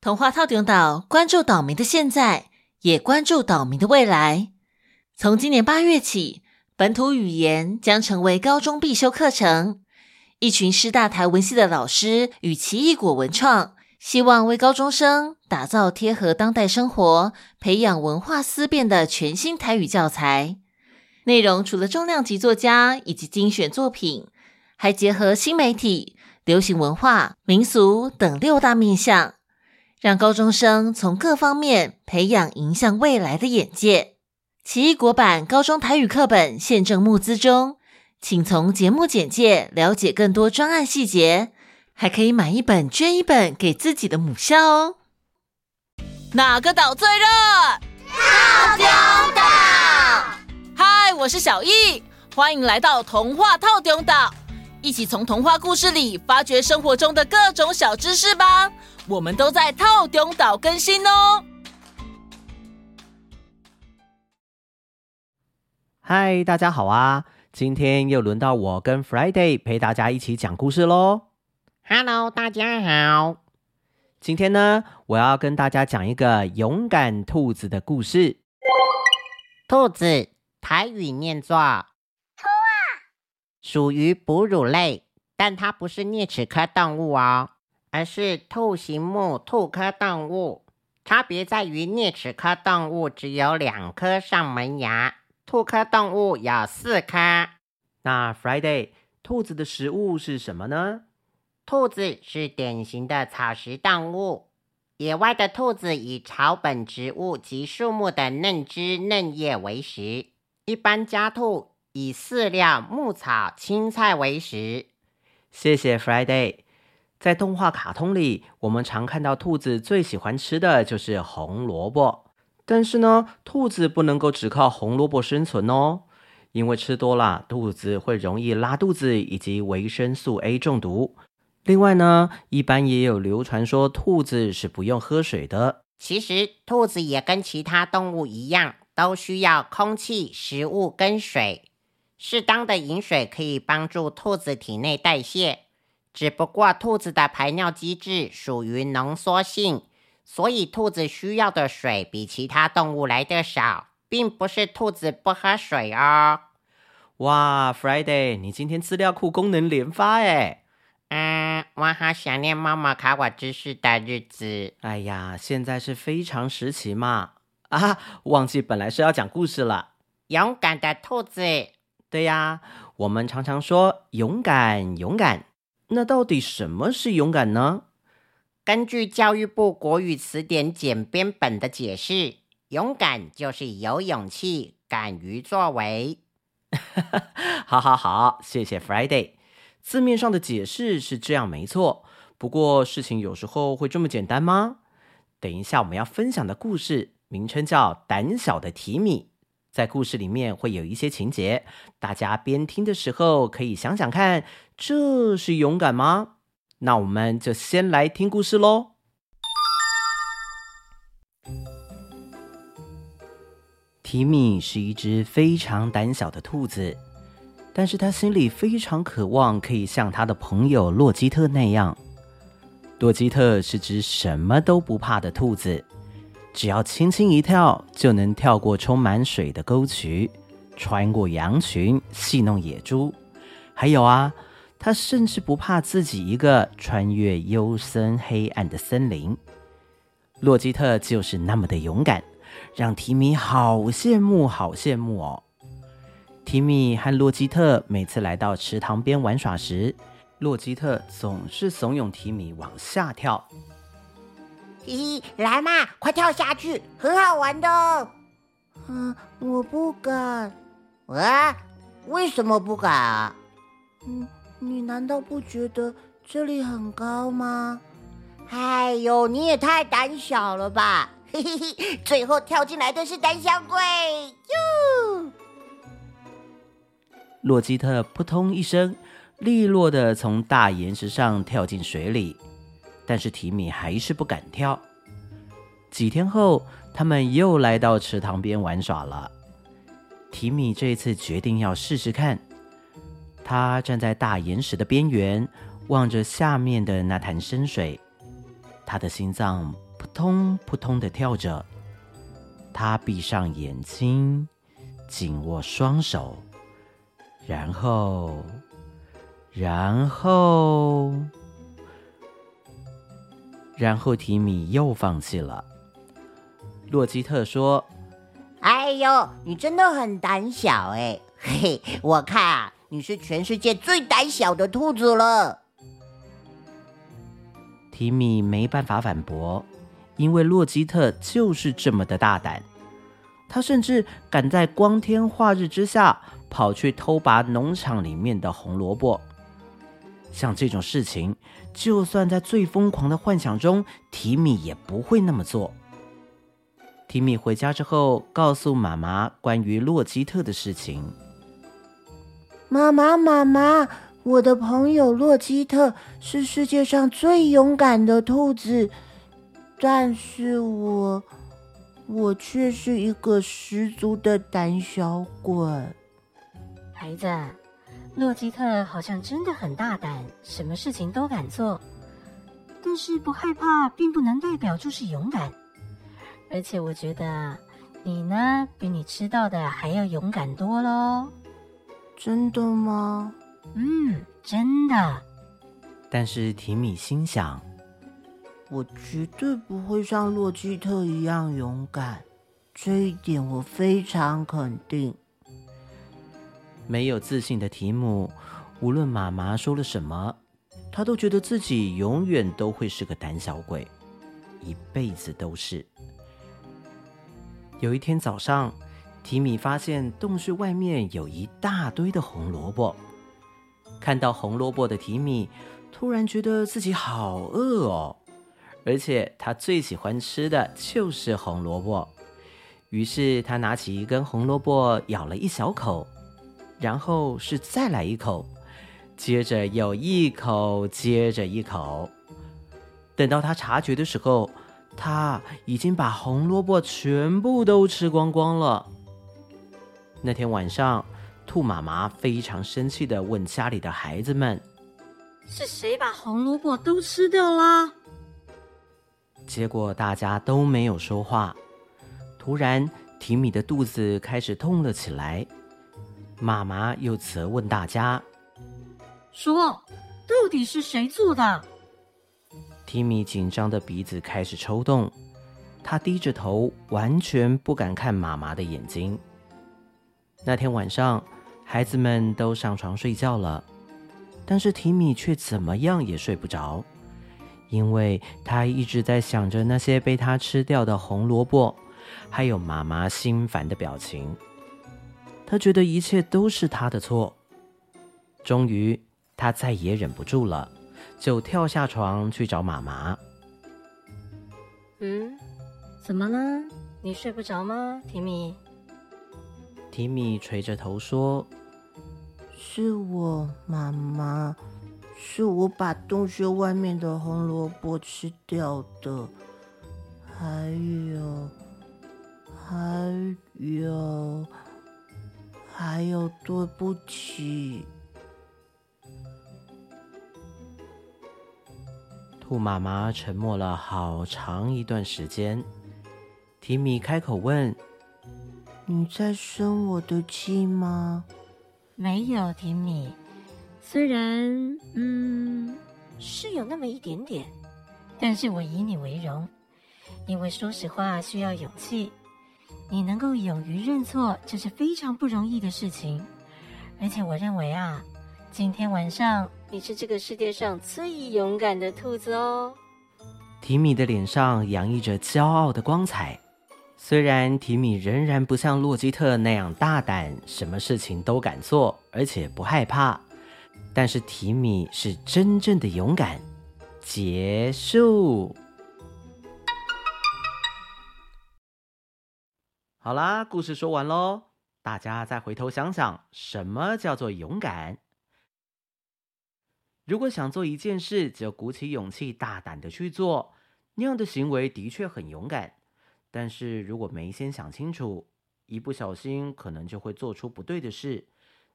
童话套顶岛关注岛民的现在，也关注岛民的未来。从今年八月起，本土语言将成为高中必修课程。一群师大台文系的老师与奇异果文创，希望为高中生打造贴合当代生活、培养文化思辨的全新台语教材。内容除了重量级作家以及精选作品，还结合新媒体、流行文化、民俗等六大面向。让高中生从各方面培养迎向未来的眼界。奇异果版高中台语课本现正募资中，请从节目简介了解更多专案细节，还可以买一本捐一本给自己的母校哦。哪个岛最热？套中岛。嗨，我是小易，欢迎来到童话套中岛，一起从童话故事里发掘生活中的各种小知识吧。我们都在套中岛更新哦。嗨，大家好啊！今天又轮到我跟 Friday 陪大家一起讲故事喽。Hello，大家好。今天呢，我要跟大家讲一个勇敢兔子的故事。兔子，台语念作“兔啊”，属于哺乳类，但它不是啮齿科动物哦。而是兔形目兔科动物，差别在于啮齿科动物只有两颗上门牙，兔科动物有四颗。那 Friday，兔子的食物是什么呢？兔子是典型的草食动物，野外的兔子以草本植物及树木的嫩枝嫩叶为食，一般家兔以饲料、牧草、青菜为食。谢谢 Friday。在动画卡通里，我们常看到兔子最喜欢吃的就是红萝卜。但是呢，兔子不能够只靠红萝卜生存哦，因为吃多了，兔子会容易拉肚子以及维生素 A 中毒。另外呢，一般也有流传说兔子是不用喝水的。其实，兔子也跟其他动物一样，都需要空气、食物跟水。适当的饮水可以帮助兔子体内代谢。只不过兔子的排尿机制属于浓缩性，所以兔子需要的水比其他动物来的少，并不是兔子不喝水哦。哇，Friday，你今天资料库功能连发哎！嗯，我好想念妈妈考我知识的日子。哎呀，现在是非常时期嘛！啊，忘记本来是要讲故事了。勇敢的兔子。对呀，我们常常说勇敢，勇敢。那到底什么是勇敢呢？根据教育部国语词典简编本的解释，勇敢就是有勇气、敢于作为。好好好，谢谢 Friday。字面上的解释是这样，没错。不过事情有时候会这么简单吗？等一下我们要分享的故事名称叫《胆小的提米》。在故事里面会有一些情节，大家边听的时候可以想想看，这是勇敢吗？那我们就先来听故事喽。提米是一只非常胆小的兔子，但是他心里非常渴望可以像他的朋友洛基特那样。洛基特是只什么都不怕的兔子。只要轻轻一跳，就能跳过充满水的沟渠，穿过羊群，戏弄野猪。还有啊，他甚至不怕自己一个穿越幽深黑暗的森林。洛基特就是那么的勇敢，让提米好羡慕，好羡慕哦。提米和洛基特每次来到池塘边玩耍时，洛基特总是怂恿提米往下跳。咦，来嘛，快跳下去，很好玩的。哦嗯，我不敢。啊，为什么不敢啊？嗯，你难道不觉得这里很高吗？哎呦，你也太胆小了吧！嘿嘿嘿，最后跳进来的是胆小鬼哟！洛基特扑通一声，利落的从大岩石上跳进水里。但是提米还是不敢跳。几天后，他们又来到池塘边玩耍了。提米这次决定要试试看。他站在大岩石的边缘，望着下面的那潭深水，他的心脏扑通扑通的跳着。他闭上眼睛，紧握双手，然后，然后，然后提米又放弃了。洛基特说：“哎呦，你真的很胆小哎！嘿，我看啊，你是全世界最胆小的兔子了。”提米没办法反驳，因为洛基特就是这么的大胆。他甚至敢在光天化日之下跑去偷拔农场里面的红萝卜。像这种事情，就算在最疯狂的幻想中，提米也不会那么做。提米回家之后，告诉妈妈关于洛基特的事情。妈妈，妈妈。我的朋友洛基特是世界上最勇敢的兔子，但是我，我却是一个十足的胆小鬼。孩子，洛基特好像真的很大胆，什么事情都敢做。但是不害怕，并不能代表就是勇敢。而且我觉得你呢，比你知道的还要勇敢多喽。真的吗？嗯，真的。但是提米心想，我绝对不会像洛基特一样勇敢，这一点我非常肯定。没有自信的提姆，无论妈妈说了什么，他都觉得自己永远都会是个胆小鬼，一辈子都是。有一天早上，提米发现洞穴外面有一大堆的红萝卜。看到红萝卜的提米，突然觉得自己好饿哦，而且他最喜欢吃的就是红萝卜。于是他拿起一根红萝卜，咬了一小口，然后是再来一口，接着又一口接着一口。等到他察觉的时候，他已经把红萝卜全部都吃光光了。那天晚上，兔妈妈非常生气地问家里的孩子们：“是谁把红萝卜都吃掉了？”结果大家都没有说话。突然，提米的肚子开始痛了起来。妈妈又责问大家：“说，到底是谁做的？”提米紧张的鼻子开始抽动，他低着头，完全不敢看妈妈的眼睛。那天晚上，孩子们都上床睡觉了，但是提米却怎么样也睡不着，因为他一直在想着那些被他吃掉的红萝卜，还有妈妈心烦的表情。他觉得一切都是他的错。终于，他再也忍不住了，就跳下床去找妈妈。嗯，怎么了？你睡不着吗，提米？提米垂着头说。是我，妈妈，是我把洞穴外面的红萝卜吃掉的，还有，还有，还有，对不起。兔妈妈沉默了好长一段时间，提米开口问：“你在生我的气吗？”没有，提米。虽然，嗯，是有那么一点点，但是我以你为荣，因为说实话需要勇气。你能够勇于认错，这是非常不容易的事情。而且我认为啊，今天晚上你是这个世界上最勇敢的兔子哦。提米的脸上洋溢着骄傲的光彩。虽然提米仍然不像洛基特那样大胆，什么事情都敢做，而且不害怕，但是提米是真正的勇敢。结束。好啦，故事说完喽，大家再回头想想，什么叫做勇敢？如果想做一件事，就鼓起勇气，大胆的去做，那样的行为的确很勇敢。但是如果没先想清楚，一不小心可能就会做出不对的事。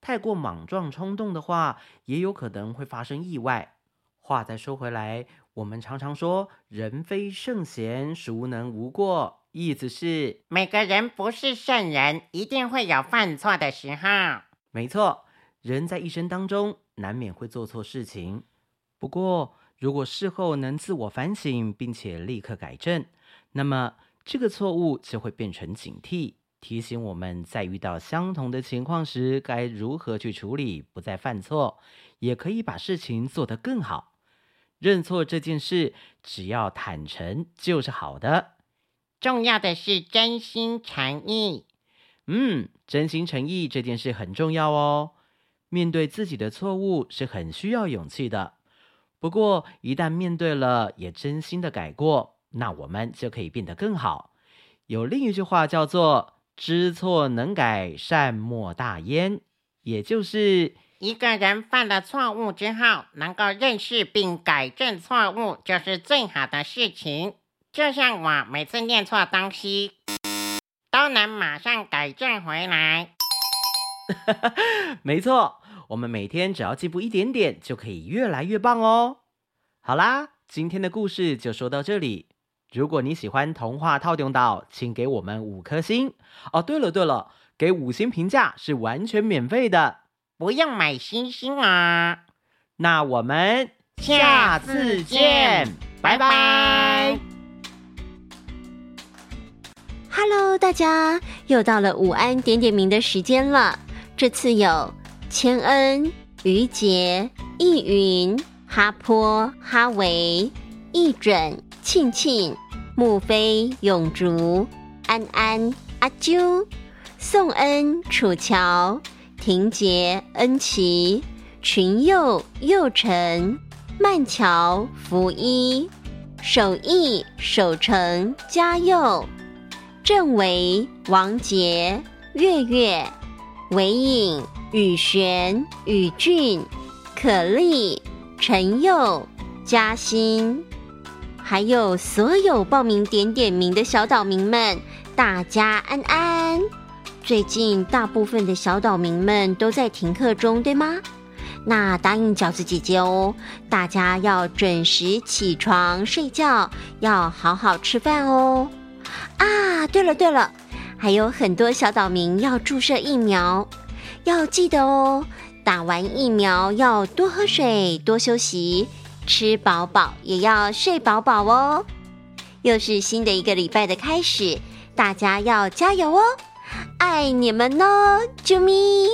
太过莽撞冲动的话，也有可能会发生意外。话再说回来，我们常常说“人非圣贤，孰能无过”，意思是每个人不是圣人，一定会有犯错的时候。没错，人在一生当中难免会做错事情。不过，如果事后能自我反省，并且立刻改正，那么这个错误就会变成警惕，提醒我们在遇到相同的情况时该如何去处理，不再犯错，也可以把事情做得更好。认错这件事，只要坦诚就是好的。重要的是真心诚意。嗯，真心诚意这件事很重要哦。面对自己的错误是很需要勇气的。不过，一旦面对了，也真心的改过，那我们就可以变得更好。有另一句话叫做“知错能改，善莫大焉”，也就是。一个人犯了错误之后，能够认识并改正错误，就是最好的事情。就像我每次念错东西，都能马上改正回来。没错，我们每天只要进步一点点，就可以越来越棒哦。好啦，今天的故事就说到这里。如果你喜欢童话套用岛，请给我们五颗星哦。对了对了，给五星评价是完全免费的。不用买星星啊！那我们下次见，拜拜。Hello，大家又到了午安点点名的时间了。这次有千恩、于杰、易云、哈坡、哈维、易准、庆庆、木飞、永竹、安安、阿啾、宋恩、楚乔。婷杰、恩琪、群佑、佑晨、曼乔、福一、守义、守成、嘉佑、郑维、王杰、月月、韦颖、宇璇、宇俊、可丽、陈佑、嘉欣，还有所有报名点点名的小岛民们，大家安安。最近大部分的小岛民们都在停课中，对吗？那答应饺子姐姐哦，大家要准时起床睡觉，要好好吃饭哦。啊，对了对了，还有很多小岛民要注射疫苗，要记得哦。打完疫苗要多喝水，多休息，吃饱饱也要睡饱饱哦。又是新的一个礼拜的开始，大家要加油哦。爱你们哦，啾咪。